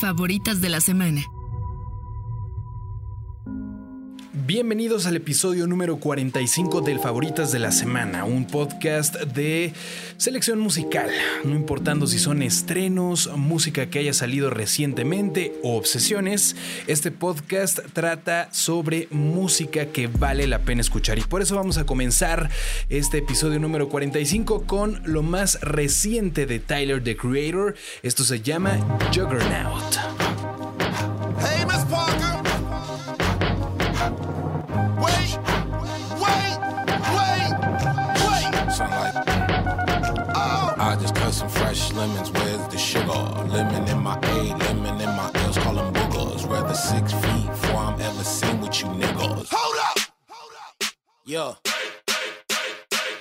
Favoritas de la semana. Bienvenidos al episodio número 45 del Favoritas de la Semana, un podcast de selección musical, no importando si son estrenos, música que haya salido recientemente o obsesiones, este podcast trata sobre música que vale la pena escuchar y por eso vamos a comenzar este episodio número 45 con lo más reciente de Tyler the Creator, esto se llama Juggernaut. Lemons. Where's the sugar? Lemon in my A, lemon in my L's. Call them boogers. Rather six feet before I'm ever seen with you niggas. Hold up. Hold up! Yeah.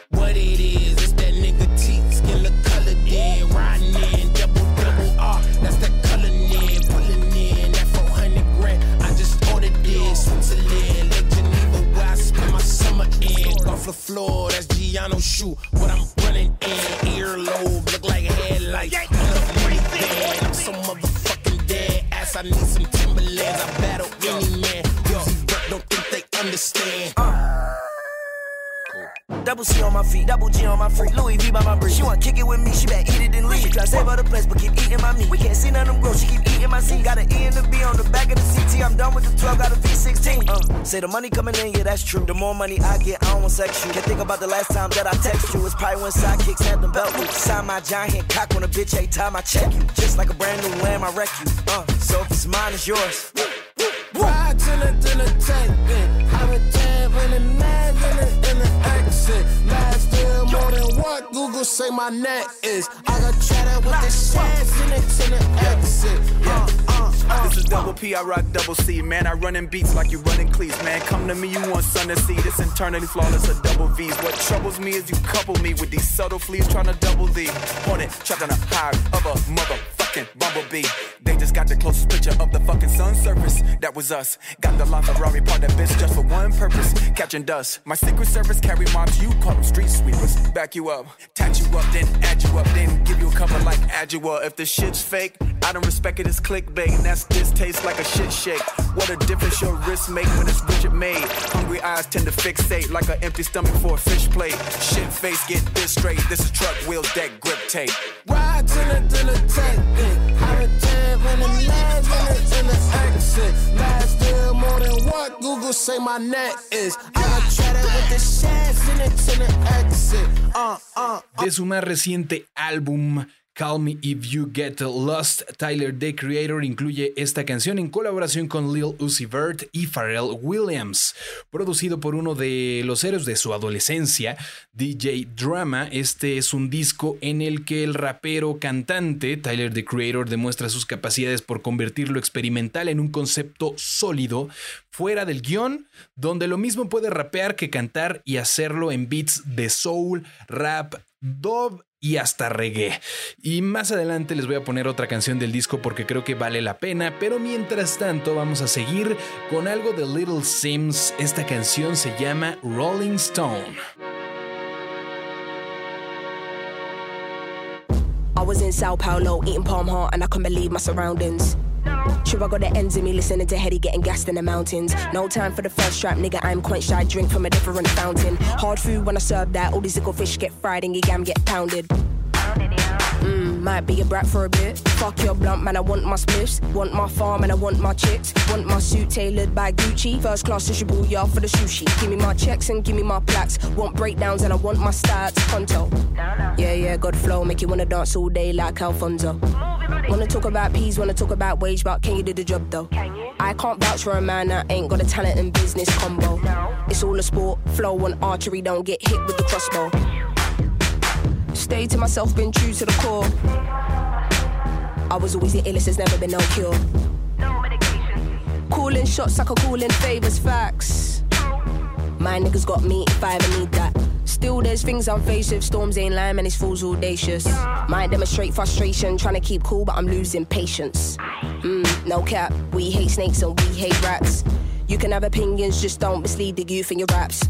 What it is, it's that nigga teeth, skin look colored in, riding in, double double R, that's that color in, pulling in, that 400 grand, I just ordered this, Switzerland, Lake Geneva, where I spend my summer in, off the floor, that's Giano shoe, what I'm running in, earlobe, look like headlights, a I'm so motherfucking dead, ass, I need some Timberlands, I battle any man, yo, don't think they understand, Double C on my feet, double G on my freak. Louis V by my brick. She want kick it with me, she better eat it and leave. She try save her the place, but keep eating my meat. We can't see none of them grow, she keep eating my seed. Got an E and a B on the back of the CT. I'm done with the 12, got a V16. Uh, say the money coming in, yeah, that's true. The more money I get, I don't want sex you. Can't think about the last time that I text you. It's probably when sidekicks had them belt loops. Sign my giant cock when a bitch ain't time I check you. Just like a brand new lamb, I wreck you. Uh, so if it's mine, it's yours. Ride to the, to the tank, Last deal more than what Google say my net is. I got cheddar with the shares in it to the exit. Uh, uh, uh. This is double P, I rock double C. Man, I run in beats like you running cleats. Man, come to me, you want sun to see. This internally flawless, a double V's. What troubles me is you couple me with these subtle fleas trying to double D. Hornet, trapped on a high of a motherfucking bumblebee. They just got the closest picture of the fucking sun surface. That was us. Got the LaFerrari part that bitch just for one purpose. Catching dust. My secret service carry mobs, you call them street sweepers. Back you up, tat you up, then add you up, then give you a cover like Adjua. If the shit's fake, I don't respect it as clickbait. And that's this tastes like a shit shake. What a difference your wrist make when it's Richard made. Hungry eyes tend to fixate like an empty stomach for a fish plate. Shit face, get this straight. This is truck wheel deck grip tape. Ride the, to the tank, Uh, uh, De su más reciente álbum Call Me If You Get Lost, Tyler the Creator incluye esta canción en colaboración con Lil Uzi Vert y Pharrell Williams. Producido por uno de los héroes de su adolescencia, DJ Drama, este es un disco en el que el rapero cantante Tyler the Creator demuestra sus capacidades por convertir lo experimental en un concepto sólido, fuera del guion, donde lo mismo puede rapear que cantar y hacerlo en beats de soul, rap, dub y hasta reggae. Y más adelante les voy a poner otra canción del disco porque creo que vale la pena, pero mientras tanto vamos a seguir con algo de Little Sims. Esta canción se llama Rolling Stone. I was in Sao Paulo eating palm heart and I couldn't believe my surroundings. Sure, I got the ends of me listening to Hetty getting gassed in the mountains. No time for the first strap, nigga. I'm quite shy. Drink from a different fountain. Hard food when I serve that. All these little fish get fried and your gam get pounded. Might be a brat for a bit. Fuck your blunt, man. I want my spliffs. Want my farm and I want my chicks. Want my suit tailored by Gucci. First class sociable, y'all for the sushi. Give me my checks and give me my plaques. Want breakdowns and I want my stats. Conto. Yeah, yeah, good flow. Make you wanna dance all day like Alfonso. Wanna talk about peas, wanna talk about wage, but can you do the job though? Can you? I can't vouch for a man that ain't got a talent and business combo. No. It's all a sport, flow and archery, don't get hit with the crossbow. Stay to myself, been true to the core. I was always the illest, there's never been no cure. Calling shots like a calling favors, facts. My niggas got me if I ever need that. Still, there's things I'm faced with. Storms ain't lying, and it's fools audacious. Might demonstrate frustration, trying to keep cool, but I'm losing patience. Mm, no cap, we hate snakes and we hate rats. You can have opinions, just don't mislead the youth in your raps.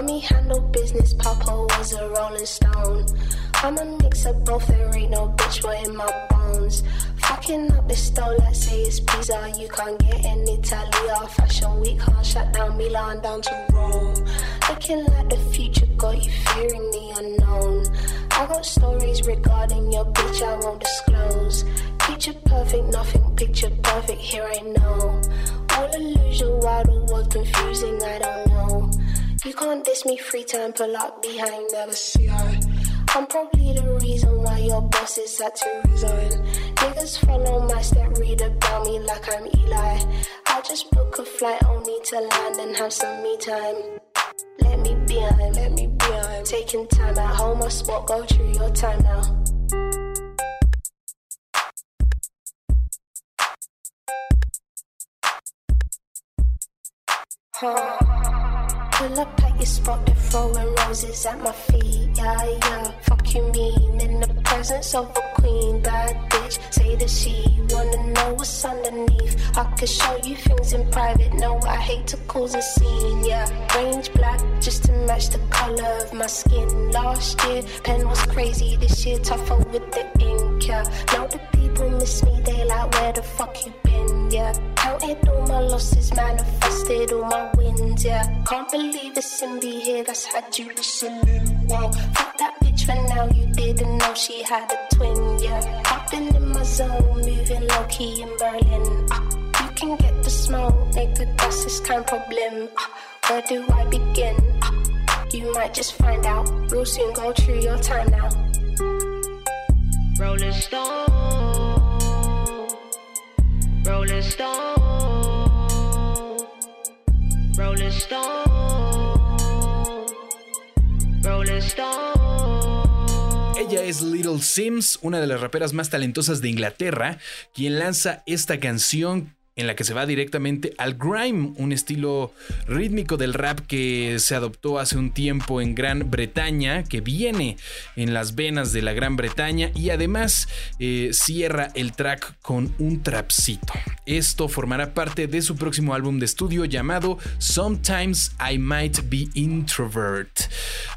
Mommy handled business, Papa was a rolling stone. I'm a mix of both, there ain't no bitch boy in my bones. Fucking up the stove, let's say it's pizza. You can't get in Italy or Fashion Week, can't shut down Milan down to Rome. Looking like the future got you fearing the unknown. I got stories regarding your bitch, I won't disclose. Picture perfect, nothing picture perfect, here I know. All illusion, the world confusing, I don't know. You can't diss me free time, pull up behind, never see I. I'm probably the reason why your boss is had to resign. Niggas follow my step, read about me like I'm Eli. I just book a flight only to land and have some me time. Let me be on, let me be on. Taking time at home, I spot, go through your time now. Huh. Pull up at your spot, they're throwing roses at my feet. Yeah, yeah. Fuck you mean in the presence of a queen, bad bitch. Say that she wanna know what's underneath. I could show you things in private. No, I hate to cause a scene. Yeah, range black just to match the color of my skin. Last year, pen was crazy. This year, tougher with the ink. Yeah, now the people miss me. They like, where the fuck you been? Yeah, counted all my losses, manifested all my wins. Yeah, can't believe it's in me here. That's had you listening. Wow, fuck that bitch for now. You didn't know she had a twin. Yeah, I've been in my zone, moving low key in Berlin. Ah, you can get the smoke, nigga. That's this kind of problem. Ah, where do I begin? Ah, you might just find out. Real soon, go through your time now. Ella es Little Sims, una de las raperas más talentosas de Inglaterra, quien lanza esta canción en la que se va directamente al grime, un estilo rítmico del rap que se adoptó hace un tiempo en Gran Bretaña, que viene en las venas de la Gran Bretaña y además eh, cierra el track con un trapcito. Esto formará parte de su próximo álbum de estudio llamado Sometimes I Might Be Introvert,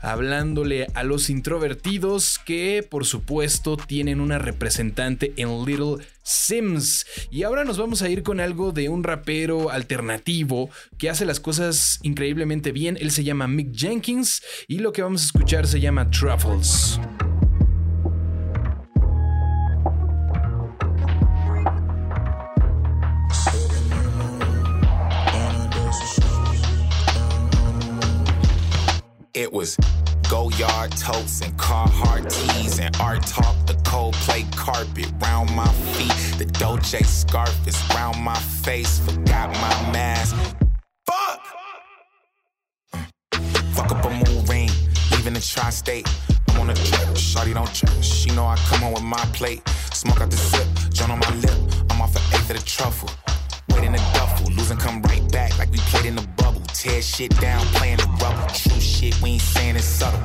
hablándole a los introvertidos que por supuesto tienen una representante en Little Sims. Y ahora nos vamos a ir con algo de un rapero alternativo que hace las cosas increíblemente bien. Él se llama Mick Jenkins y lo que vamos a escuchar se llama Truffles. Go yard totes and Carhartt tees and art talk. The Coldplay carpet round my feet. The Dolce scarf is round my face. Forgot my mask. Fuck. Fuck up a moon ring, leaving the tri-state. I'm on a trip, shawty don't trip. She know I come on with my plate. Smoke out the sip, joint on my lip. I'm off an eighth of the truffle. Wait in the duffel, losing come right back like we played in the bubble. Tear shit down, playing the rubber. True shit, we ain't saying it's subtle.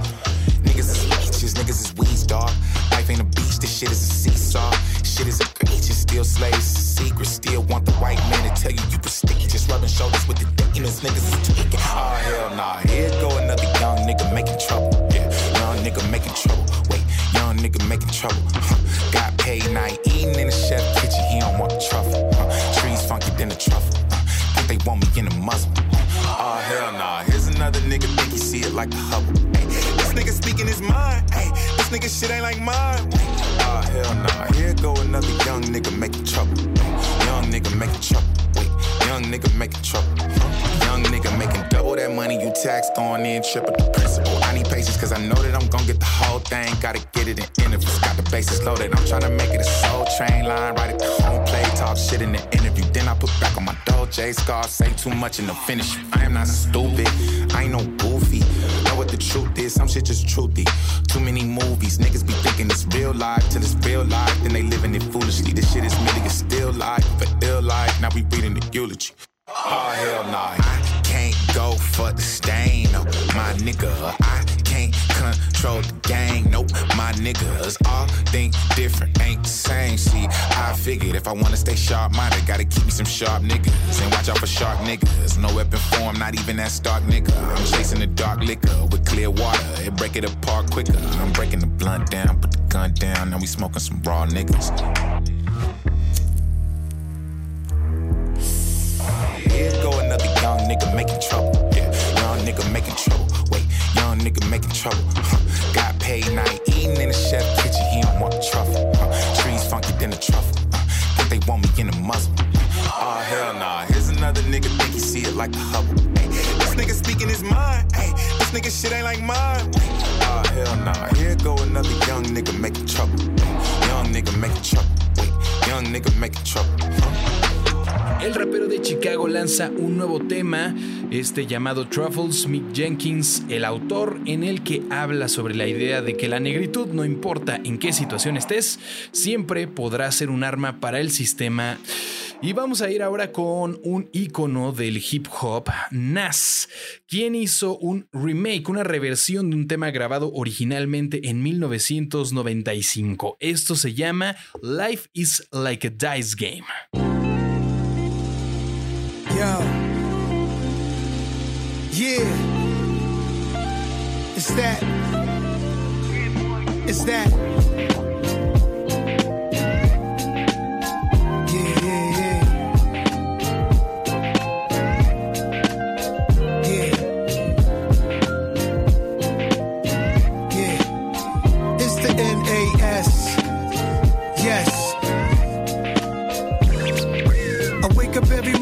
Niggas is leeches, niggas is weeds, dog. Life ain't a beach, this shit is a seesaw. Shit is egregious, still slaves, it's a secret. Still want the white man to tell you you prestigious. Rubbing shoulders with the demons, niggas is tweaking. Oh, hell nah, here go another young Than the truffle. Uh, think they want me in the muzzle. Oh hell nah, here's another nigga think he see it like a Hubble. Ay, this nigga speaking his mind. Ay, this nigga shit ain't like mine. Oh hell nah, here go another young nigga making trouble. Young nigga making trouble. Wait, young nigga making trouble. Young nigga making double that money you taxed on in triple the principal. I need patience cause I know that I'm gonna get the whole thing. Gotta get it in interviews. Got the bases loaded. I'm trying to make it a soul train line. Right at the home play. Talk shit in the interview. Then I put back on my Dolce scars. Say too much in the finish. I am not stupid. I ain't no goofy. Know what the truth is. Some shit just truthy. Too many movies. Niggas be thinking it's real life till it's real life. Then they living it foolishly. This shit is a still life. For ill life. Now we reading the eulogy. Oh hell nah. For the stain on my nigga. I can't control the gang. Nope, my niggas all think different, ain't the same. See, I figured if I wanna stay sharp minded, gotta keep me some sharp niggas. And watch out for sharp niggas. No weapon form, not even that stark nigga. I'm chasing the dark liquor with clear water. It break it apart quicker. I'm breaking the blunt down, put the gun down. Now we smoking some raw niggas. Trouble. Wait, young nigga making trouble. Huh. Got paid, now eating in the chef kitchen. He don't want the truffle. Huh. Trees funky than the truffle. Think they want me in a muzzle. Oh hell nah. Here's another nigga think he see it like the Hubble. This nigga speaking his mind. This nigga shit ain't like mine. Oh hell nah. Here go another young nigga making trouble. Young nigga making trouble. Wait, young nigga making trouble. El rapero de Chicago lanza un nuevo tema, este llamado Truffles, Mick Jenkins, el autor, en el que habla sobre la idea de que la negritud, no importa en qué situación estés, siempre podrá ser un arma para el sistema. Y vamos a ir ahora con un icono del hip hop, Nas, quien hizo un remake, una reversión de un tema grabado originalmente en 1995. Esto se llama Life is like a Dice Game. Yo. Yeah. It's that. It's that.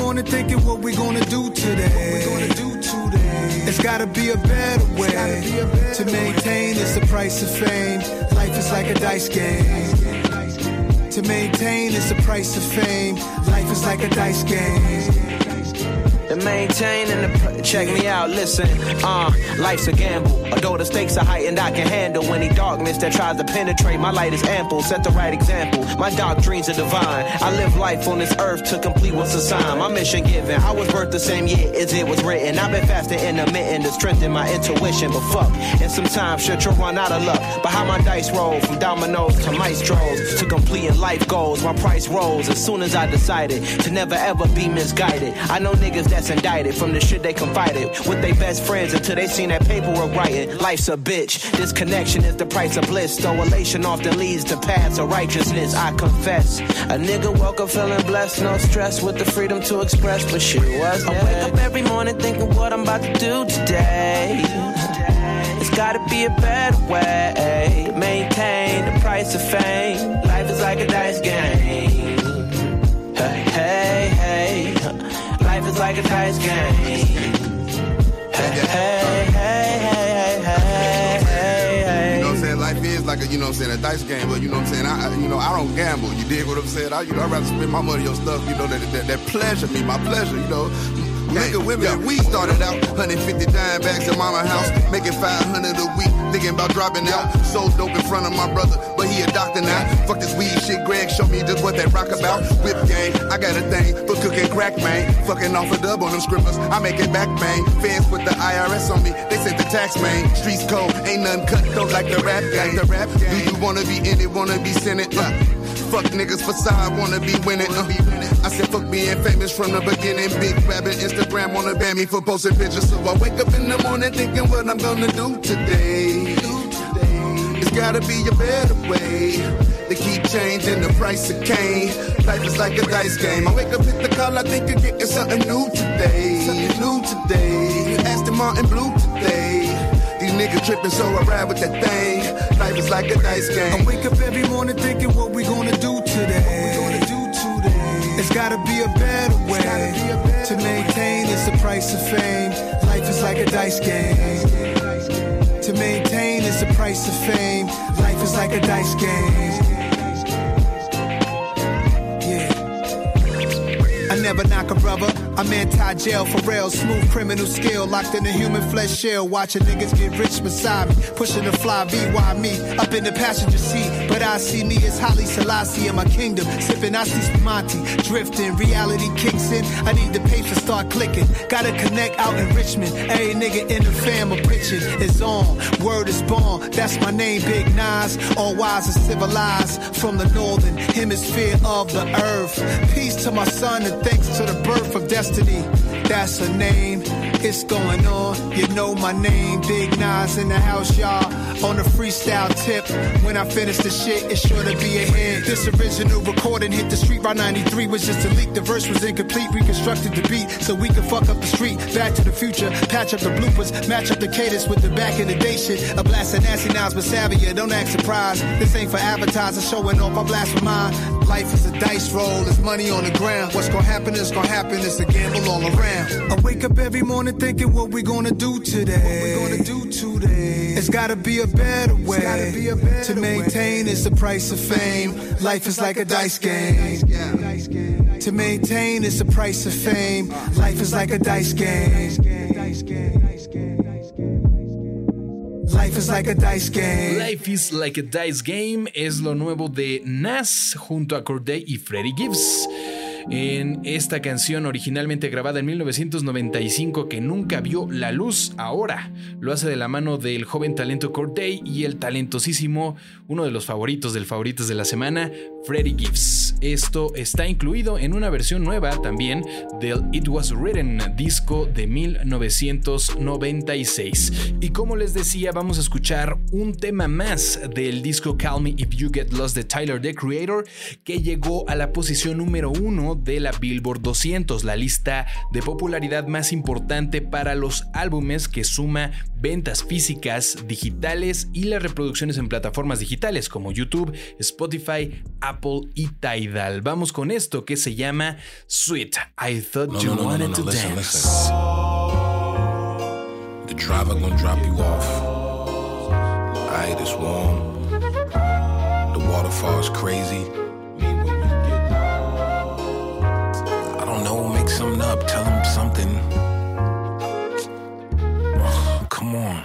Morning thinking what we gonna do today. It's gotta be a better way to maintain. It's the price of fame. Life is like a dice game. To maintain, it's the price of fame. Life is like a dice game. To maintain and check me out, listen. Uh, life's a gamble. Although the stakes are heightened, I can handle any darkness that tries to penetrate. My light is ample, set the right example. My dreams are divine. I live life on this earth to complete what's assigned. My mission given. I was birthed the same year as it was written. I've been fasting intermittent to strengthen my intuition. But fuck, and sometimes shit you'll run out of luck. But how my dice roll from dominoes to maestros to completing life goals. My price rose as soon as I decided to never ever be misguided. I know niggas that's indicted from the shit they confided with their best friends until they seen that paperwork writing. Life's a bitch. This connection is the price of bliss. Though elation often leads to paths of righteousness. I confess. A nigga woke up feeling blessed, no stress with the freedom to express, but shit was I wake up every morning thinking what I'm about to do today. It's gotta be a better way maintain the price of fame. Life is like a dice game. Hey, hey. Life like a dice game. Hey, hey, hey, hey, hey, hey, hey. You know I'm saying? Life is like a, you know what I'm saying, a dice game, but you know what I'm saying? I, I- you know, I don't gamble. You dig what I'm saying? I, you know, I'd rather spend my money on stuff, you know, that, that, that pleasure me, my pleasure, you know. Nigga, women, we started out 150 dime bags at mama house, making 500 a week, thinking about dropping out. So dope in front of my brother, but he a doctor now. Fuck this weed shit, Greg Show me just what that rock about. Whip game, I got a thing for cooking crack, man. Fucking off a dub on them scribblers, I make it back, man. Fans put the IRS on me, they said the tax, man. Streets cold, ain't nothing cut, don't like the rap game. The rap game. Do you wanna be in it, wanna be Senate? Uh, Fuck niggas facade, wanna be winning. Uh. I said fuck being famous from the beginning. Big rabbit, Instagram wanna ban me for posting pictures. So I wake up in the morning thinking what I'm gonna do today. It's gotta be a better way. They keep changing the price of cane. Life is like a dice game. I wake up, hit the call, I think of getting something new today. Something new today. Aston Martin Blue today. These niggas tripping, so I ride with that thing. Life is like a dice game. I wake up every morning thinking what we gonna do today. It's gotta be a better way to maintain. It's the price of fame. Life is like a dice game. To maintain, it's the price of fame. Life is like a dice game. Yeah. I never knock a brother. I'm anti-jail for real, smooth criminal skill, locked in a human flesh shell, watching niggas get rich beside me, pushing the fly VY me up in the passenger seat. But I see me as Holly Selassie in my kingdom, sipping Asti Spumante, drifting. Reality kicks in. I need the pay for start clicking. Gotta connect out in Richmond. Every nigga in the fam of bitching is on. Word is born. That's my name, Big Nas. All wise and civilized from the northern hemisphere of the earth. Peace to my son and thanks to the birth of that's her name it's going on. You know my name, Big Nas in the house, y'all. On the freestyle tip. When I finish the shit, it's sure to be a hit. This original recording hit the street by 93 was just a leak. The verse was incomplete, reconstructed the beat so we could fuck up the street. Back to the future, patch up the bloopers, match up the cadence with the back of the day shit. A blast of nasty nouns, but savvy, don't act surprised. This ain't for advertisers showing off, I blast with mine. Life is a dice roll, there's money on the ground. What's gonna happen is gonna happen, it's a gamble all around. I wake up every morning thinking what we gonna do today. What we gonna do today? It's gotta be a better way be a better to maintain. It's the price of fame. Life is like a dice game. To maintain, it's the price of fame. Life is like a dice game. Life is like a dice game. Life is like a dice game es lo nuevo de Nas junto a Corday y Freddie Gibbs. En esta canción originalmente grabada en 1995 que nunca vio la luz ahora. Lo hace de la mano del joven talento Corday y el talentosísimo, uno de los favoritos del favoritos de la semana, Freddie Gibbs. Esto está incluido en una versión nueva también del It Was Written disco de 1996. Y como les decía, vamos a escuchar un tema más del disco Call Me If You Get Lost de Tyler the Creator que llegó a la posición número uno de la Billboard 200, la lista de popularidad más importante para los álbumes que suma ventas físicas, digitales y las reproducciones en plataformas digitales como YouTube, Spotify, Apple y Tidal. Vamos con esto que se llama Sweet. I thought you wanted to dance. The driver gonna drop you off. It's warm. The waterfall's crazy. Something up, tell him something. Ugh, come on.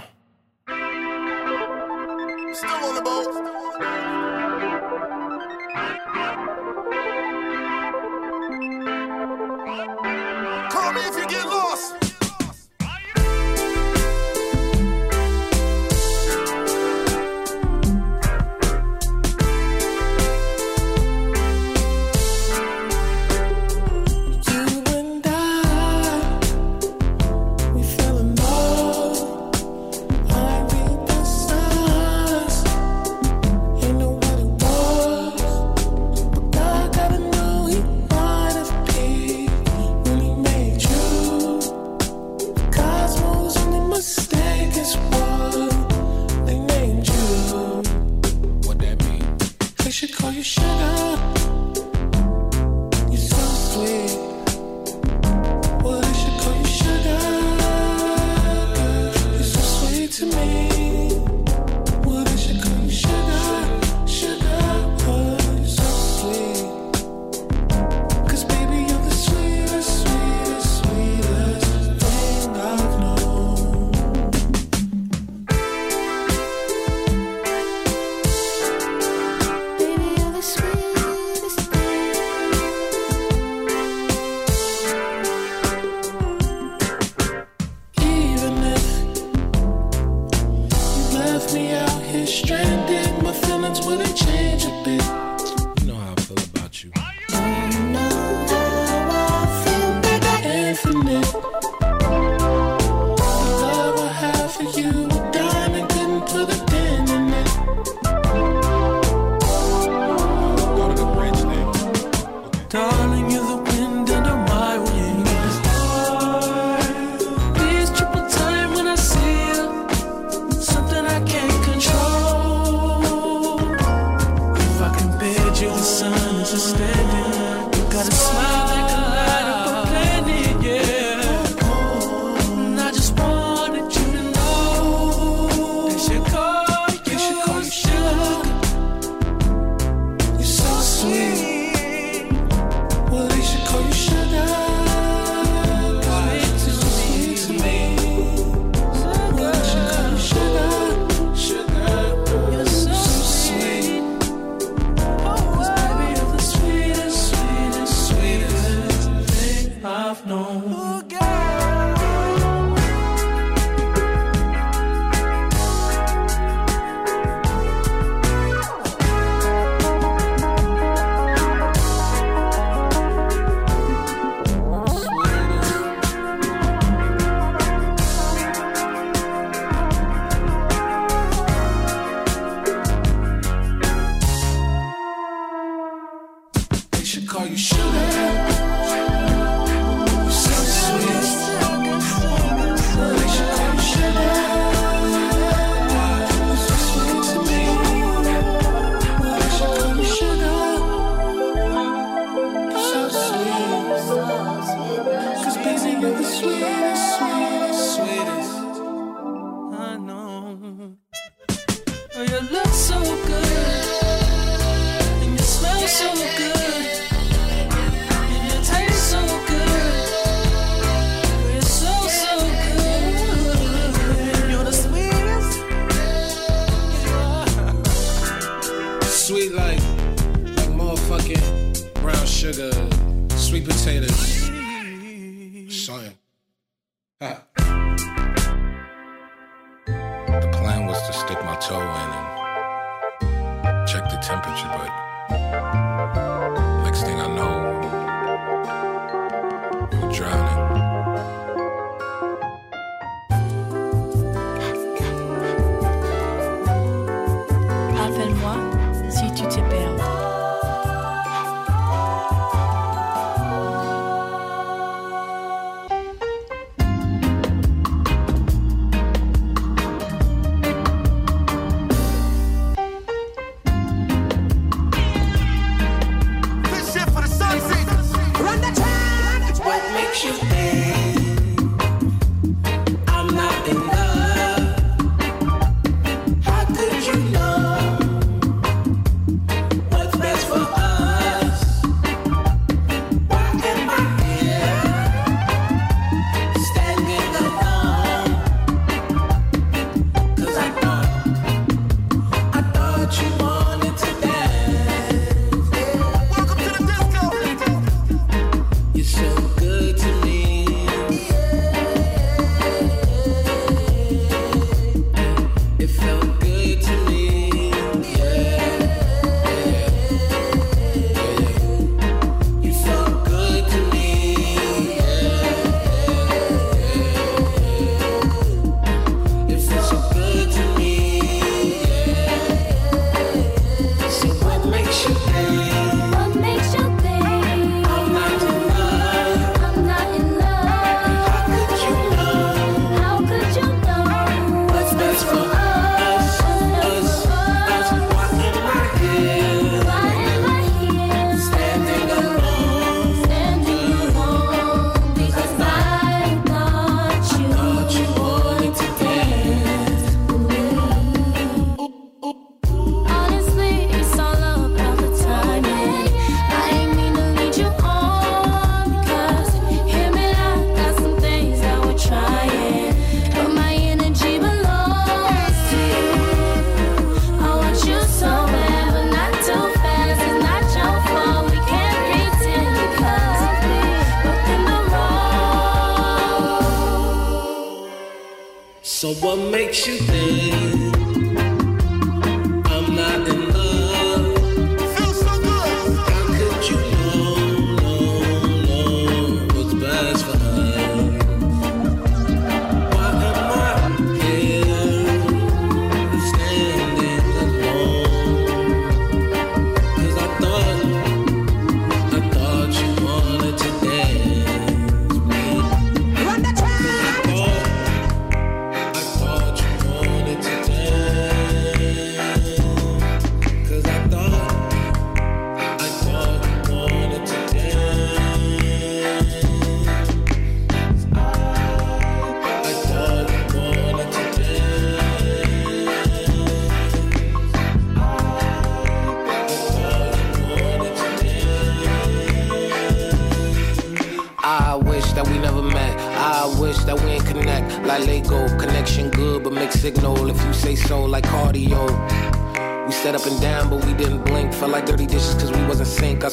Still on the boat. sweet.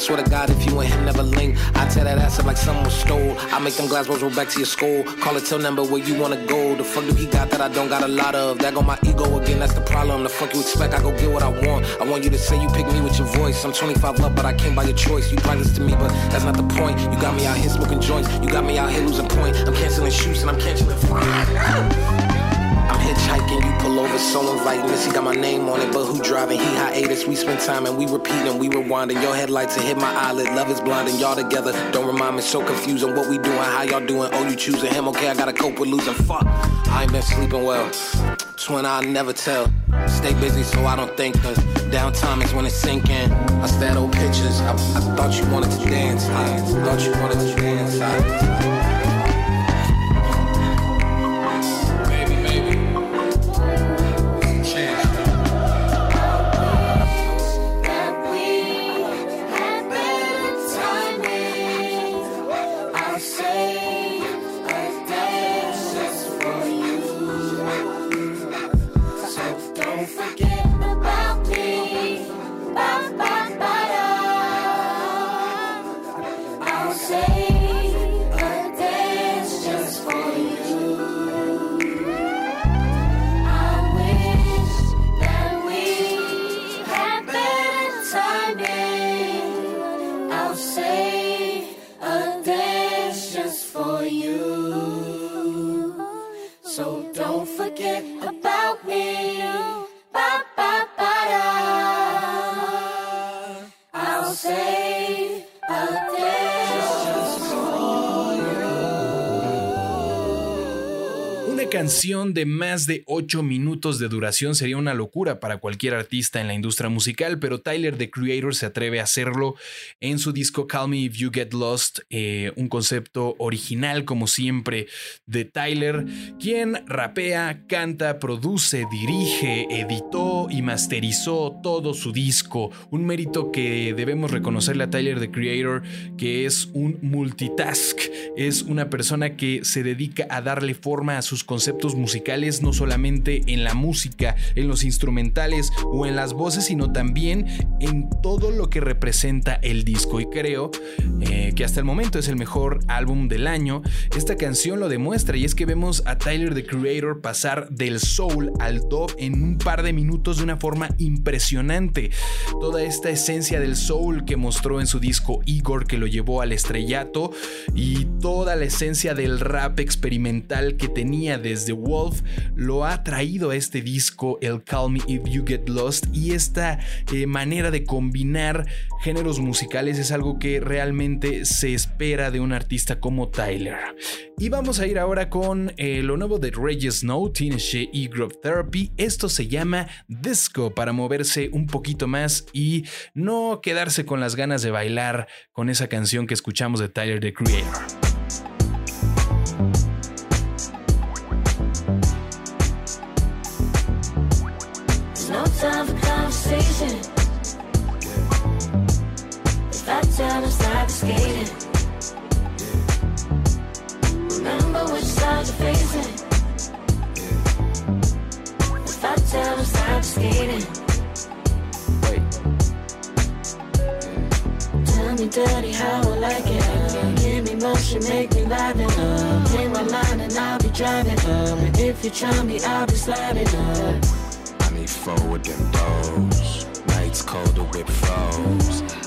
Swear to God, if you and him never link, I tear that ass up like someone stole. I make them glass balls roll back to your skull. Call it till number where you wanna go. The fuck do he got that I don't got a lot of? That go my ego again, that's the problem. The fuck you expect? I go get what I want. I want you to say you pick me with your voice. I'm 25 up, but I came by your choice. You practice to me, but that's not the point. You got me out here smoking joints. You got me out here losing point. I'm canceling shoots and I'm canceling fine. Hitchhiking, you pull over, so inviting. This, he got my name on it, but who driving? He hiatus. We spend time and we repeating, we rewinding. Your headlights and hit my eyelid. Love is blinding, y'all together. Don't remind me, so confusing. What we doing, how y'all doing? Oh, you choosing him? Okay, I gotta cope with losing. Fuck, I ain't been sleeping well. Twin, I never tell. Stay busy so I don't think. Cause downtime is when it's sinking. I stare at old pictures. I, I thought you wanted to dance. I thought you wanted to dance. I, Canción de más de 8 minutos de duración sería una locura para cualquier artista en la industria musical, pero Tyler the Creator se atreve a hacerlo en su disco Call Me If You Get Lost, eh, un concepto original como siempre de Tyler, quien rapea, canta, produce, dirige, editó y masterizó todo su disco, un mérito que debemos reconocerle a Tyler the Creator, que es un multitask, es una persona que se dedica a darle forma a sus conceptos musicales no solamente en la música, en los instrumentales o en las voces, sino también en todo lo que representa el disco. Y creo eh, que hasta el momento es el mejor álbum del año. Esta canción lo demuestra y es que vemos a Tyler the Creator pasar del soul al dub en un par de minutos de una forma impresionante. Toda esta esencia del soul que mostró en su disco Igor que lo llevó al estrellato y toda la esencia del rap experimental que tenía desde Wolf lo ha traído a este disco, el Call Me If You Get Lost, y esta eh, manera de combinar géneros musicales es algo que realmente se espera de un artista como Tyler. Y vamos a ir ahora con eh, lo nuevo de Reggie Snow, Teenage y Group Therapy. Esto se llama Disco para moverse un poquito más y no quedarse con las ganas de bailar con esa canción que escuchamos de Tyler the Creator. If I tell them stop skating, remember which side you're facing. If I tell stop skating, tell me dirty how I like it. Give me motion, make me liven up. Play my line and I'll be driving up. And if you try me, I'll be sliding up. I need forward them doors. Nights colder with froze.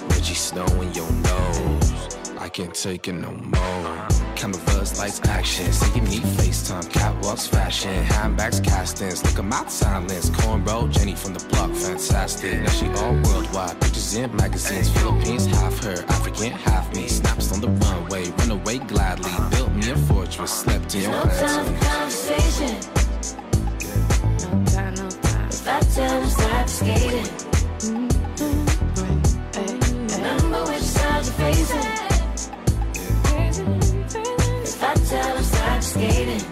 Reggie Snow in your nose. I can't take it no more. Canvas lights action. See you need FaceTime. Catwalks fashion. Handbags castings. Look 'em out silence. Cornrow Jenny from the block. Fantastic. Now she all worldwide. Pictures in magazines. Philippines half her. African half me. Snaps on the runway. Run away gladly. Built me a fortress. Slept in your No time for conversation. No time, no time. If I tell them stop skating, facing. If I tell them stop skating,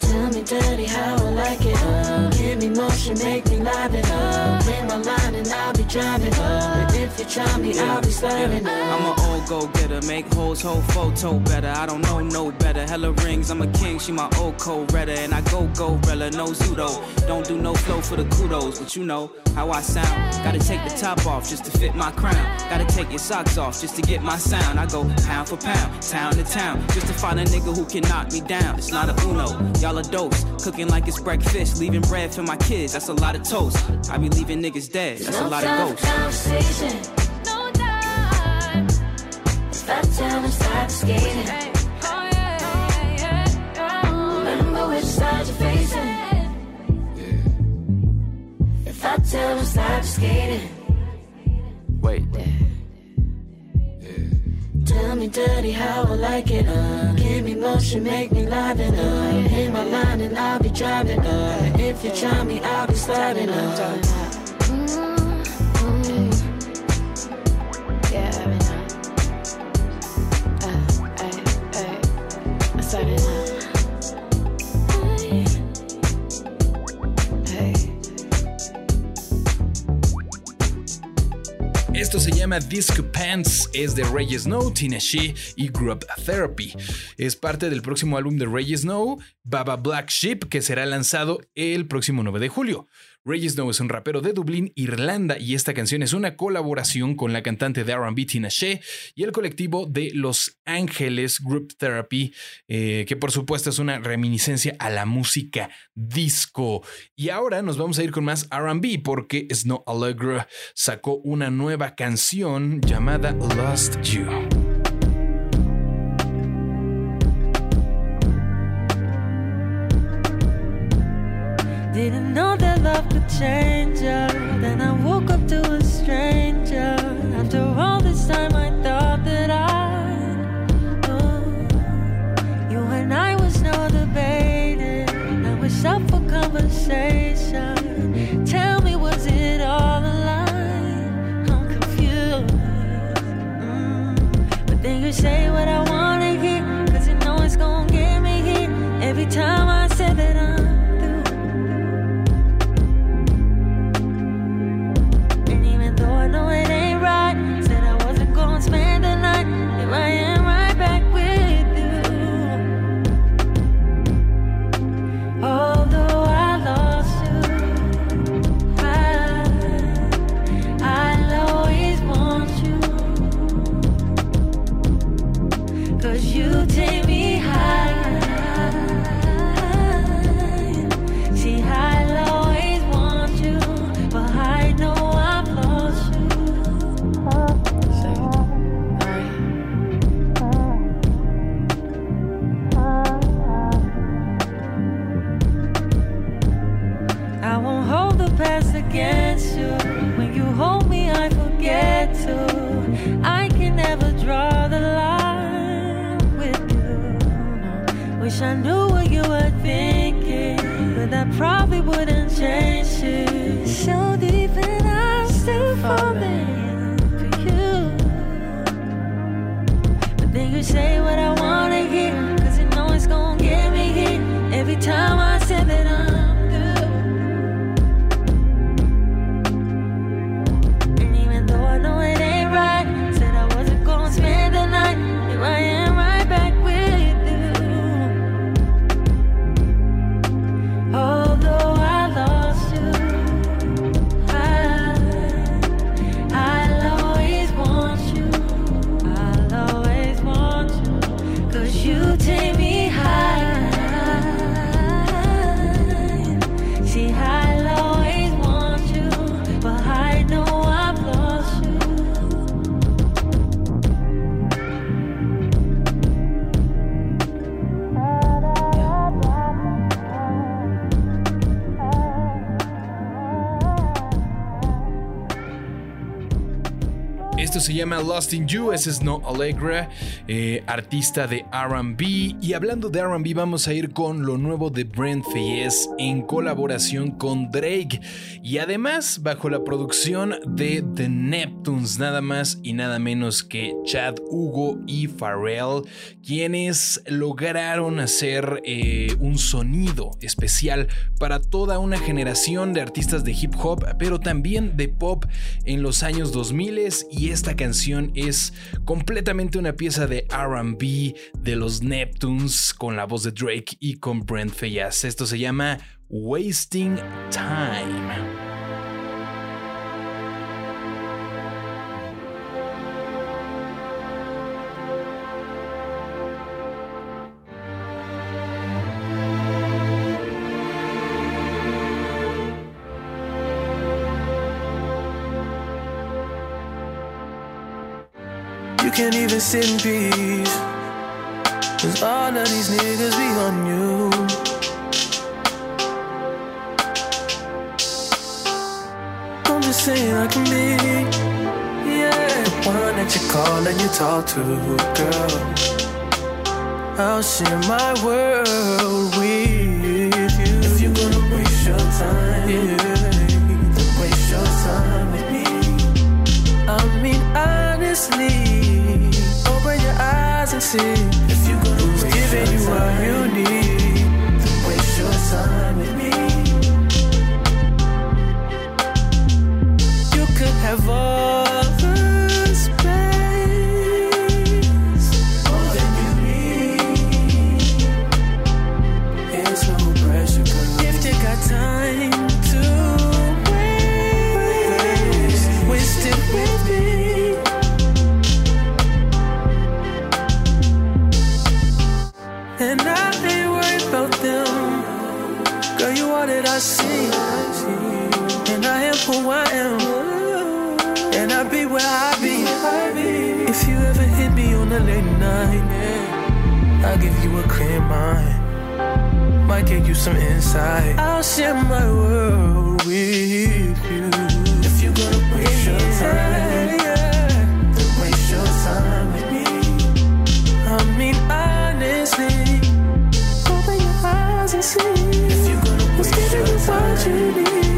tell me dirty how I like it. Uh, give me motion, make me live it up. Play my line and I'll be driving up. If you try me, I'll be up. I'm an old go-getter, make hoes whole photo better. I don't know no better. Hella rings, I'm a king, she my old co-redder. And I go go rella, no zudo. Don't do no flow for the kudos, but you know how I sound. Gotta take the top off just to fit my crown. Gotta take your socks off just to get my sound. I go pound for pound, town to town, just to find a nigga who can knock me down. It's not a uno, y'all a dose. Cooking like it's breakfast, leaving bread for my kids. That's a lot of toast. I be leaving niggas dead. That's a lot of ghosts. conversation. Stop skating. Remember which side you're facing. If I tell them stop skating. Wait. Tell me dirty how I like it. Uh, give me motion, make me liven up. Uh. Hit my line and I'll be driving up. If you try me, I'll be sliding up. Llama Disco Pants, es de Reggie Snow, Tina She y Group Therapy. Es parte del próximo álbum de Reggie Snow, Baba Black Sheep, que será lanzado el próximo 9 de julio. Reggie Snow es un rapero de Dublín, Irlanda, y esta canción es una colaboración con la cantante de RB Tina Shea y el colectivo de Los Ángeles Group Therapy, eh, que por supuesto es una reminiscencia a la música disco. Y ahora nos vamos a ir con más RB porque Snow Allegra sacó una nueva nueva, nueva, nueva, nueva, Then I woke up to a stranger. After all this time, I thought that I uh, you and I was debating. I was up for conversation. Tell me, was it all a lie? I'm confused. Mm. But then you say. Llama Lost in You, ese es No Allegra, eh, artista de RB. Y hablando de RB, vamos a ir con lo nuevo de Brent Fayez en colaboración con Drake. Y además, bajo la producción de The Neptunes, nada más y nada menos que Chad Hugo y Pharrell, quienes lograron hacer eh, un sonido especial para toda una generación de artistas de hip hop, pero también de pop en los años 2000 y esta canción es completamente una pieza de RB de los Neptunes con la voz de Drake y con Brent Fayez. Esto se llama Wasting Time. You can't even sit in peace. Cause all of these niggas be on you. I'm just saying I can be, yeah, the one that you call and you talk to, girl. I'll share my world with you. If you're gonna waste your time, yeah, see. Who's giving you a you am who I am. And I be where I be. If you ever hit me on a late night, I'll give you a clear mind. Might give you some insight. I'll share my world with you. If you're gonna waste your time, then waste your time with me. I mean, honestly, open your eyes and see. If you're gonna who's giving you what you need,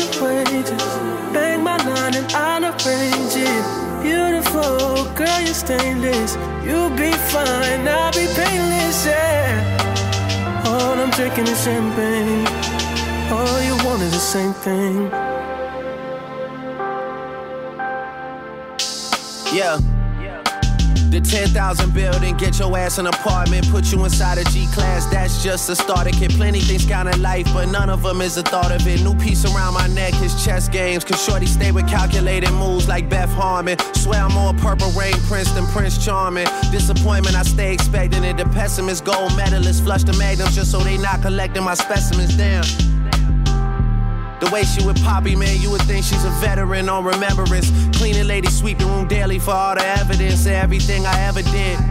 Oh, girl, you're stainless. You'll be fine, I'll be painless, yeah. All I'm drinking is champagne. All you want is the same thing. Yeah. The 10,000 building, get your ass an apartment, put you inside a G class. That's just a starter kit. Plenty things count in life, but none of them is the thought of it. New piece around my neck, his chess games. Cause Shorty stay with calculated moves like Beth Harmon. Swear I'm more purple rain prince than Prince Charming. Disappointment, I stay expecting it. The pessimist, gold medalist, flush the magnums just so they not collecting my specimens. Damn. The way she with Poppy, man, you would think she's a veteran on remembrance. Cleaning lady, sweeping room daily for all the evidence of everything I ever did.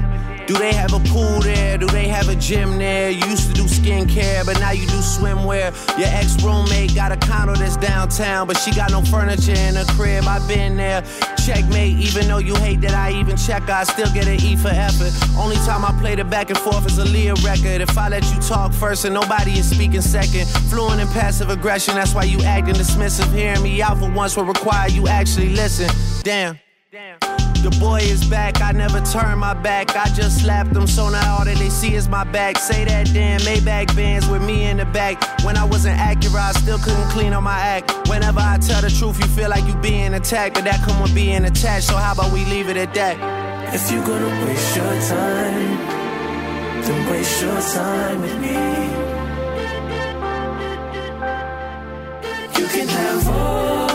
Do they have a pool there? Do they have a gym there? You used to do skincare, but now you do swimwear. Your ex roommate got a condo that's downtown, but she got no furniture in her crib. I've been there. Checkmate, even though you hate that I even check I still get an E for effort. Only time I played it back and forth is a Leah record. If I let you talk first and nobody is speaking second, fluent in passive aggression, that's why you acting dismissive. Hearing me out for once will require you actually listen. Damn. Damn. The boy is back, I never turn my back. I just slapped them, so now all that they see is my back. Say that damn Maybach bands with me in the back. When I wasn't accurate, I still couldn't clean on my act. Whenever I tell the truth, you feel like you being attacked, but that come with being attached. So how about we leave it at that? If you're gonna waste your time, then waste your time with me. You can have all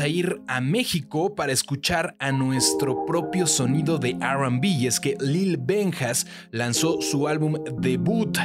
a ir a México para escuchar a nuestro propio sonido de RB. Y es que Lil Benjas lanzó su álbum debut,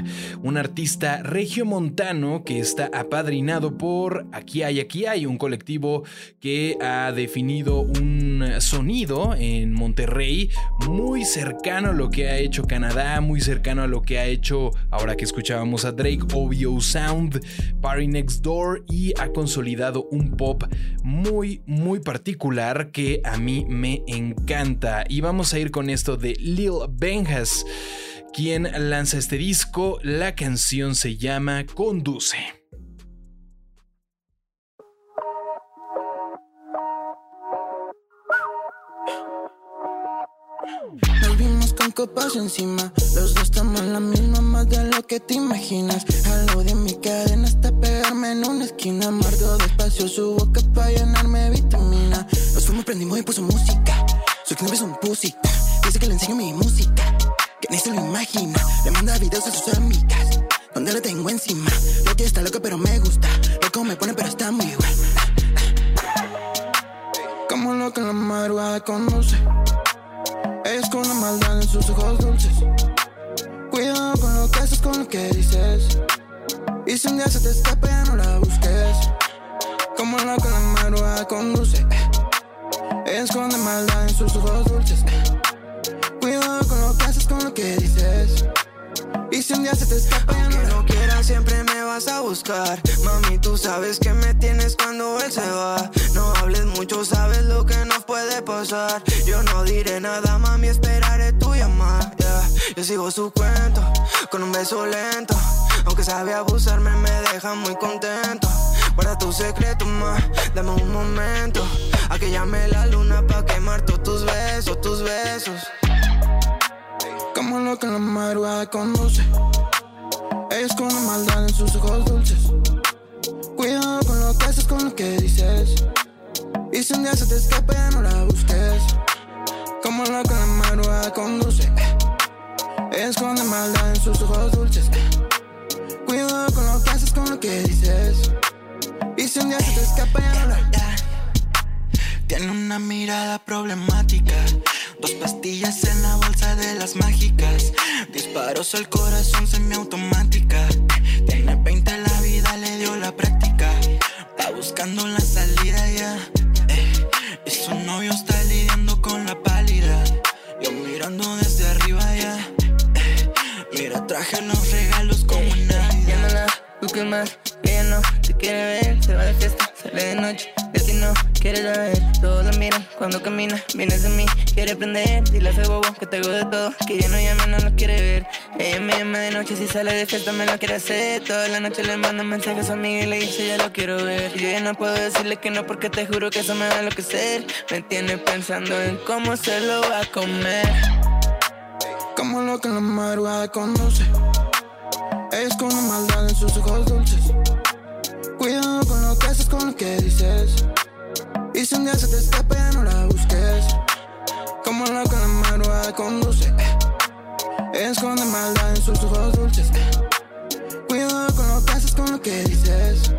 un artista regiomontano que está apadrinado por Aquí hay, aquí hay, un colectivo que ha definido un sonido en Monterrey muy cercano a lo que ha hecho Canadá, muy cercano a lo que ha hecho, ahora que escuchábamos a Drake, OVO Sound, Party Next Door y ha consolidado un pop muy, muy particular que a mí me encanta. Y vamos a ir con esto de Lil Benjas, quien lanza este disco. La canción se llama Conduce. Copas encima. Los dos estamos en la misma, más de lo que te imaginas. Algo de mi cadena hasta pegarme en una esquina. Mardo despacio su boca para llenarme vitamina. Nos fuimos, prendimos y puso música. Su novio es un pussy. Dice que le enseño mi música. Que ni se lo imagina. Le manda videos a sus amigas. Donde la tengo encima. Lo que está loco, pero me gusta. Loco me pone, pero está muy igual. Como loco en la madrugada conduce. Es con la maldad en sus ojos dulces. Cuidado con lo que haces, con lo que dices. Y si un día se te escapa, ya no la busques. Como la madrugada conduce. Esconde maldad en sus ojos dulces. Cuidado con lo que haces, con lo que dices. Y si un día se te escapa, ya no la no quieras, siempre me vas a buscar. Mami, tú sabes que me tienes cuando él se va. No hables mucho, sabes lo que nos puede pasar. Yo no diré nada, mami, esperaré tu llamada. yeah. Yo sigo su cuento, con un beso lento. Aunque sabe abusarme, me deja muy contento. Guarda tu secreto más, dame un momento. A que llame la luna pa' quemar todos tus besos, tus besos. Como loca en la madrugada conduce. Ella esconde maldad en sus ojos dulces. Cuidado con lo que haces, con lo que dices. Y si un día se te escapa, ya no la busques. Como loca en la madrugada conduce. Ella esconde maldad en sus ojos dulces con lo que haces, con lo que dices. Y si un día se te escapa, ya no la. Tiene una mirada problemática. Dos pastillas en la bolsa de las mágicas. Disparos al corazón semiautomática. Tiene 20 la vida, le dio la práctica. Va buscando la salida ya. Eh, y su novio está libre. Ella no te quiere ver, se va de fiesta, sale de noche. Ti no quiere saber, todos la miran cuando camina. Vienes de mí, quiere prender. Dile a ese bobo que te hago de todo, que ya no llama, no lo quiere ver. Ella me llama de noche, si sale de fiesta me lo quiere hacer. Toda la noche le mando mensajes a amiga y le dice ya lo quiero ver. Y yo ya no puedo decirle que no porque te juro que eso me va a enloquecer. Me tiene pensando en cómo se lo va a comer. Como loca en la madrugada conduce. Maldad en sus ojos dulces. Cuidado con lo que haces, con lo que dices. Y si un día se te escapa, ya no la busques. Como la madrugada conduce. Esconde maldad en sus ojos dulces. Cuidado con lo que haces, con lo que dices.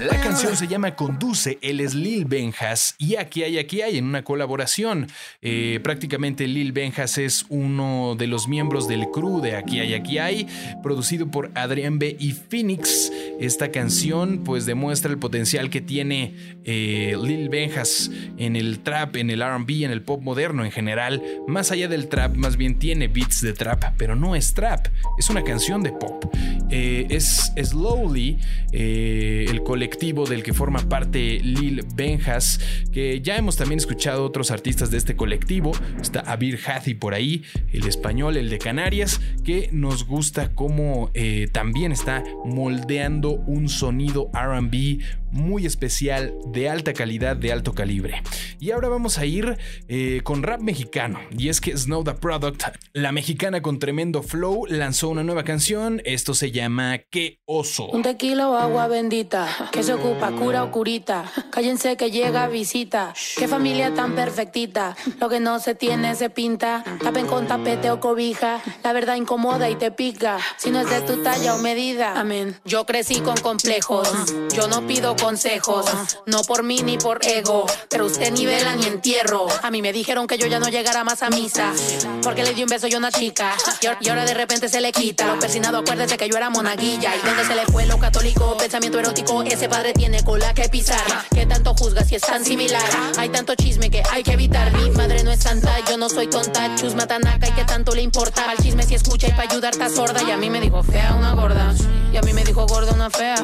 La canción se llama Conduce, él es Lil Benjas y aquí hay, aquí hay en una colaboración. Eh, prácticamente Lil Benjas es uno de los miembros del crew de Aquí hay, aquí hay, producido por Adrián B y Phoenix. Esta canción pues demuestra el potencial que tiene eh, Lil Benjas en el trap, en el RB, en el pop moderno en general. Más allá del trap, más bien tiene beats de trap, pero no es trap, es una canción de pop. Eh, es Slowly, eh, el colectivo del que forma parte Lil Benjas, que ya hemos también escuchado otros artistas de este colectivo. Está Abir Hathi por ahí, el español, el de Canarias, que nos gusta cómo eh, también está moldeando un sonido RB muy especial, de alta calidad, de alto calibre. Y ahora vamos a ir eh, con rap mexicano. Y es que Snow the Product, la mexicana con tremendo flow, lanzó una nueva canción. Esto se llama Qué oso. Un tequila agua bendita, que se ocupa, cura o curita. Cállense que llega visita. Qué familia tan perfectita. Lo que no se tiene se pinta. Tapen con tapete o cobija. La verdad incomoda y te pica. Si no es de tu talla o medida. Amén. Yo crecí con complejos. Yo no pido consejos. No por mí ni por ego. Pero usted ni vela ni entierro. A mí me dijeron que yo ya no llegara más a misa. Porque le di un beso yo a una chica. Y ahora- de repente se le quita. Lo persinado, acuérdese que yo era monaguilla. Y donde se le fue lo católico, pensamiento erótico. Ese padre tiene cola que pisar. Que tanto juzga si es tan similar. Hay tanto chisme que hay que evitar. Mi madre no es santa, yo no soy tonta. Chusma tanaca y que tanto le importa. Al chisme si escucha y para ayudar está sorda. Y a mí me dijo fea una gorda. Y a mí me dijo gorda una fea.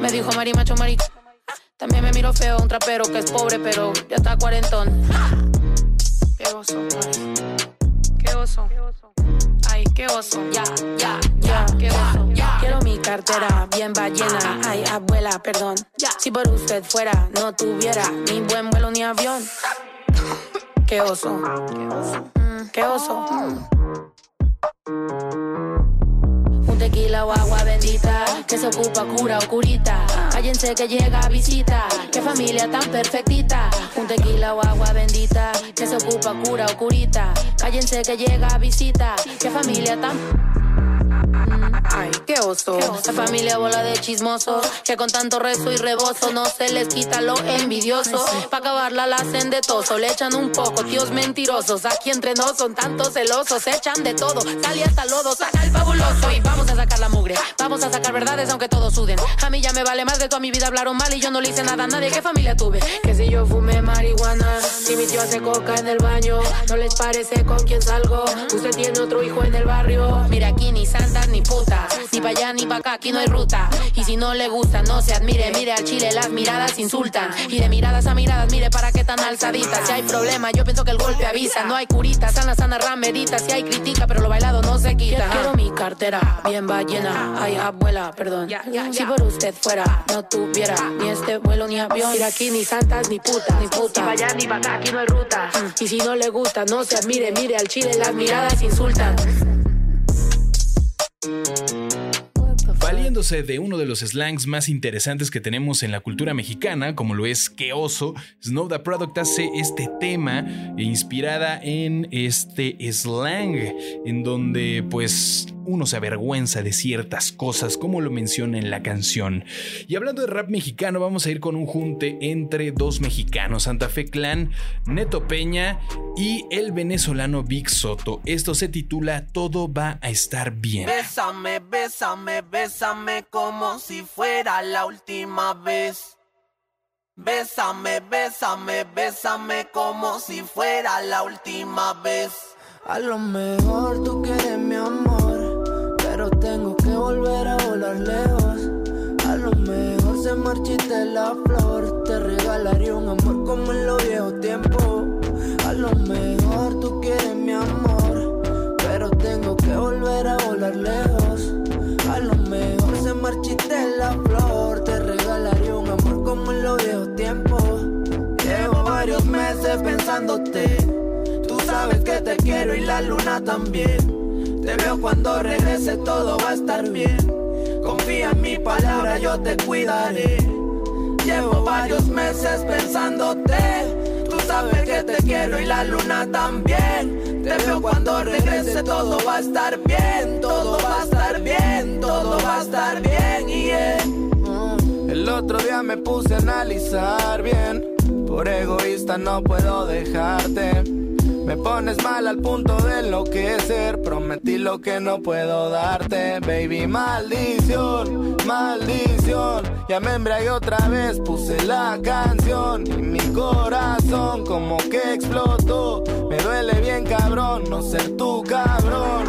Me dijo mari macho marico. También me miro feo un trapero que es pobre, pero ya está cuarentón. Qué oso, ay. Qué oso. Ay, qué oso. Ya, ya, ya, qué oso. Quiero mi cartera bien ballena. Ay, abuela, perdón. Si por usted fuera, no tuviera ni buen vuelo ni avión. Qué oso. Mm, Qué oso. Un tequila o agua bendita que se ocupa cura o curita. Cállense que llega visita. Qué familia tan perfectita. Un tequila o agua bendita que se ocupa cura o curita. Cállense que llega visita. Qué familia tan qué oso. La familia bola de chismosos que con tanto rezo y rebozo no se les quita lo envidioso. Pa' acabarla la hacen de toso, le echan un poco, tíos mentirosos. Aquí entre nos son tantos celosos, echan de todo. Sale hasta lodo, saca el fabuloso y vamos a sacar la mugre. Vamos a sacar verdades aunque todos suden. A mí ya me vale más de toda mi vida hablaron mal y yo no le hice nada a nadie. ¿Qué familia tuve? Que si yo fumé marihuana, si mi tío hace coca en el baño, no les parece con quién salgo. Usted tiene otro hijo en el barrio. Mira aquí ni santas ni putas, ni pa' allá ni pa' acá, aquí no hay ruta. Y si no le gusta, no se admire. Mire al chile, las miradas insultan. Y de miradas a miradas, mire para qué tan alzaditas. Si hay problema, yo pienso que el golpe avisa. No hay curita, sana, sana, ramerita. Si hay critica, pero lo bailado no se quita. Quiero mi cartera bien ballena. Ay, abuela, perdón. Si por usted fuera, no tuviera ni este vuelo ni avión. Mira aquí ni santas ni putas, ni puta. Ni pa' allá ni pa' acá, aquí no hay ruta. Y si no le gusta, no se admire. Mire al chile, las miradas insultan. Valiéndose de uno de los slangs más interesantes que tenemos en la cultura mexicana, como lo es que oso, Snow the Product hace este tema inspirada en este slang, en donde pues uno se avergüenza de ciertas cosas, como lo menciona en la canción. Y hablando de rap mexicano, vamos a ir con un junte entre dos mexicanos, Santa Fe Clan, Neto Peña y el venezolano Big Soto. Esto se titula Todo va a estar bien. Bésame, bésame, bésame como si fuera la última vez. Bésame, bésame, bésame como si fuera la última vez. A lo mejor tú quieres mi amor, pero tengo que volver a volar marchite la flor, te regalaría un amor como en los viejos tiempos. A lo mejor tú quieres mi amor, pero tengo que volver a volar lejos. A lo mejor se marchite la flor, te regalaría un amor como en los viejos tiempos. Llevo varios meses pensándote, tú sabes que te quiero y la luna también. Te veo cuando regrese, todo va a estar bien. Confía en mi palabra, yo te cuidaré. Llevo varios meses pensándote. Tú sabes que te quiero y la luna también. Te veo cuando regrese, todo va a estar bien. Todo va a estar bien, todo va a estar bien. Yeah. El otro día me puse a analizar bien. Por egoísta no puedo dejarte. Me pones mal al punto de enloquecer. Prometí lo que no puedo darte, baby. Maldición, maldición. Ya me embriagué otra vez, puse la canción. Y mi corazón como que explotó. Me duele bien, cabrón, no ser tu cabrón.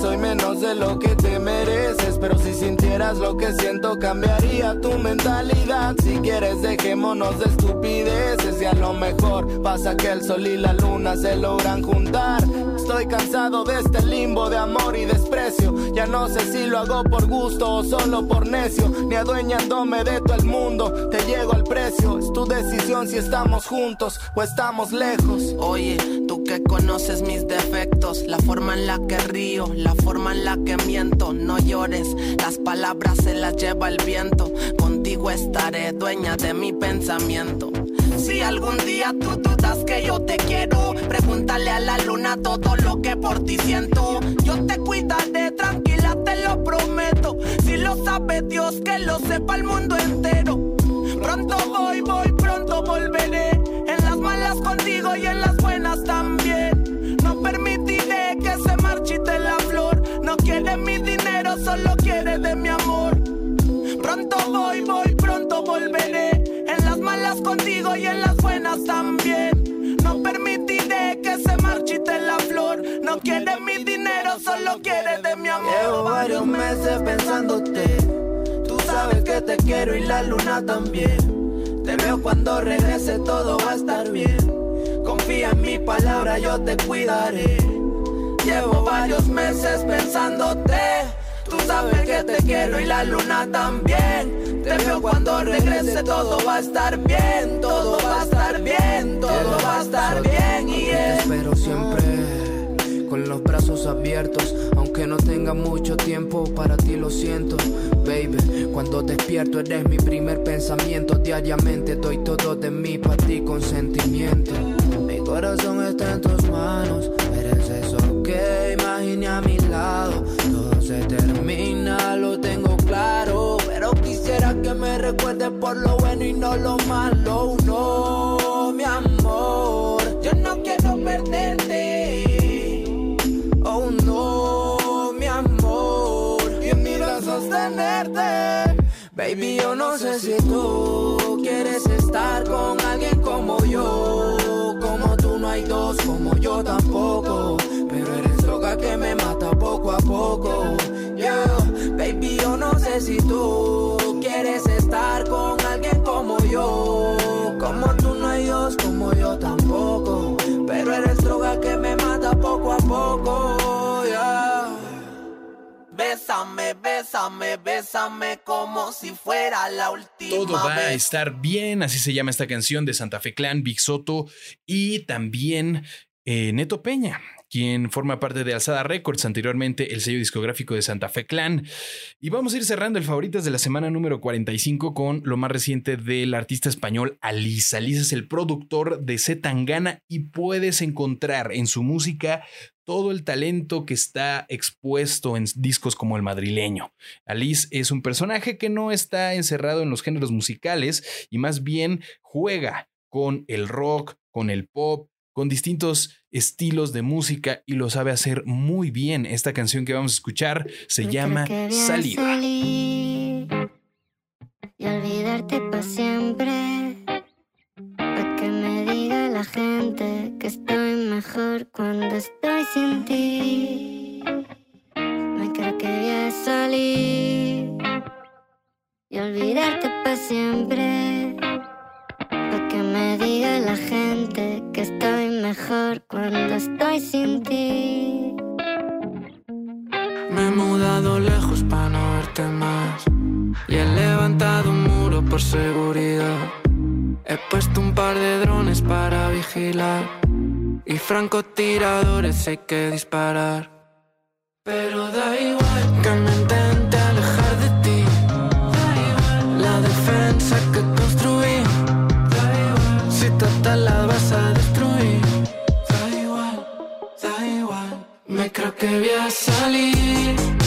Soy menos de lo que te mereces. Pero si sintieras lo que siento, cambiaría tu mentalidad. Si quieres, dejémonos de estupideces. Y a lo mejor pasa que el sol y la luna se logran juntar. Estoy cansado de este limbo de amor y desprecio. Ya no sé si lo hago por gusto o solo por necio. Ni adueñándome de todo el mundo, te llego al precio. Es tu decisión si estamos juntos o estamos lejos. Oye, tú que conoces mis defectos, la forma en la que río, la forma en la que miento, no llores, las palabras se las lleva el viento, contigo estaré dueña de mi pensamiento. Si algún día tú dudas que yo te quiero, pregúntale a la luna todo lo que por ti siento. Yo te cuidaré, tranquila, te lo prometo. Si lo sabe Dios, que lo sepa el mundo entero. Pronto voy, voy, pronto volveré. En las malas contigo y en las buenas también. No permitiré que se marchite la flor. No quiere mi dinero, solo quiere de mi amor. Pronto voy, voy, también. No permitiré que se marchite la flor. No quiere mi dinero, solo quiere de mi amor. Llevo varios meses pensándote. Tú sabes que te quiero y la luna también. Te veo cuando regrese, todo va a estar bien. Confía en mi palabra, yo te cuidaré. Llevo varios meses pensándote. Tú sabes que te quiero y la luna también. Te veo cuando regrese, todo va a estar bien. Todo va a estar bien, todo va a estar bien. Te Yeah. espero siempre con los brazos abiertos, aunque no tenga mucho tiempo para ti lo siento, baby. Cuando despierto eres mi primer pensamiento, diariamente doy todo de mí para ti con sentimiento. Mi corazón está en tus manos, eres eso que imaginé a mi lado. Se termina, lo tengo claro, pero quisiera que me recuerdes por lo bueno y no lo malo. No, mi amor, yo no quiero perderte. Oh no, mi amor, y en mi brazos tenerte. Baby, yo no sé si tú quieres estar con alguien como yo. Como tú no hay dos, como yo tampoco. Pero eres droga que me mata poco a poco. Sé si tú quieres estar con alguien como yo. Como tú no hay dos, como yo tampoco. Pero eres droga que me mata poco a poco. Yeah. Bésame, bésame, bésame como si fuera la última Todo va a estar bien, así se llama esta canción de Santa Fe Clan, Big Soto y también eh, Neto Peña, quien forma parte de Alzada Records, anteriormente el sello discográfico de Santa Fe Clan. Y vamos a ir cerrando el favoritas de la semana número 45 con lo más reciente del artista español Alice. Alice es el productor de Z Tangana y puedes encontrar en su música todo el talento que está expuesto en discos como el madrileño. Alice es un personaje que no está encerrado en los géneros musicales y más bien juega con el rock, con el pop, con distintos estilos de música y lo sabe hacer muy bien. Esta canción que vamos a escuchar se llama Quería Saliva. salir y olvidarte para siempre. Pa' que me diga la gente que estoy mejor cuando estoy sin ti. Me creo que voy a salir y olvidarte para siempre. Me diga la gente que estoy mejor cuando estoy sin ti. Me he mudado lejos para no verte más. Y he levantado un muro por seguridad. He puesto un par de drones para vigilar. Y francotiradores hay que disparar. Pero da igual que me intente creo que voy a salir.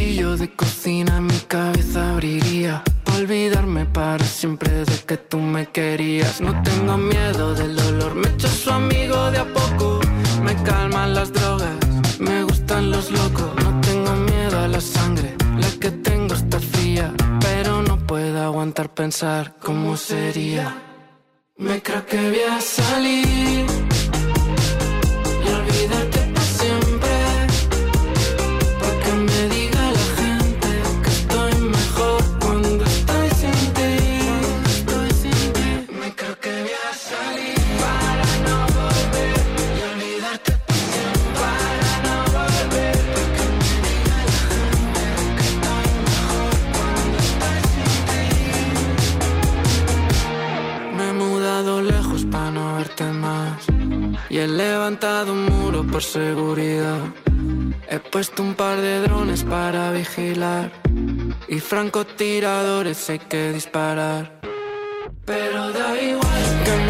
Cuchillo de cocina mi cabeza abriría. Olvidarme para siempre de que tú me querías. No tengo miedo del dolor, me echo su amigo de a poco. Me calman las drogas, me gustan los locos. No tengo miedo a la sangre, la que tengo está fría. Pero no puedo aguantar pensar cómo sería. Me creo que voy a salir he levantado un muro por seguridad. He puesto un par de drones para vigilar. Y francotiradores hay que disparar. Pero da igual que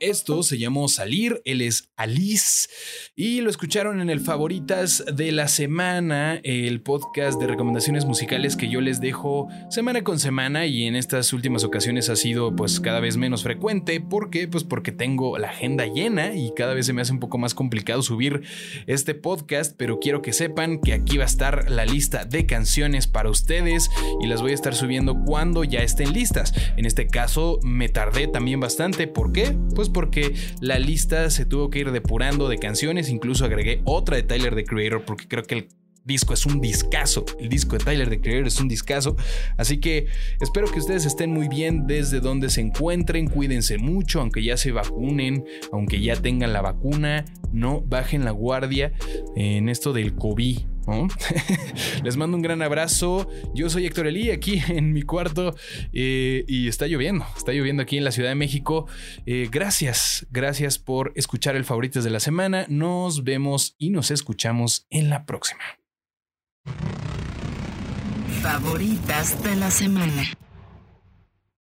Esto se llamó Salir, él es Alice y lo escucharon en el Favoritas de la Semana, el podcast de recomendaciones musicales que yo les dejo semana con semana y en estas últimas ocasiones ha sido pues cada vez menos frecuente. ¿Por qué? Pues porque tengo la agenda llena y cada vez se me hace un poco más complicado subir este podcast, pero quiero que sepan que aquí va a estar la lista de canciones para ustedes y las voy a estar subiendo cuando ya estén listas. En este caso me tardé también bastante, ¿por qué? Pues porque la lista se tuvo que ir depurando de canciones, incluso agregué otra de Tyler the Creator porque creo que el disco es un discazo, el disco de Tyler the Creator es un discazo, así que espero que ustedes estén muy bien desde donde se encuentren, cuídense mucho, aunque ya se vacunen, aunque ya tengan la vacuna, no bajen la guardia en esto del COVID. Les mando un gran abrazo. Yo soy Héctor Elí aquí en mi cuarto eh, y está lloviendo, está lloviendo aquí en la Ciudad de México. Eh, gracias, gracias por escuchar el Favoritos de la Semana. Nos vemos y nos escuchamos en la próxima. Favoritas de la semana.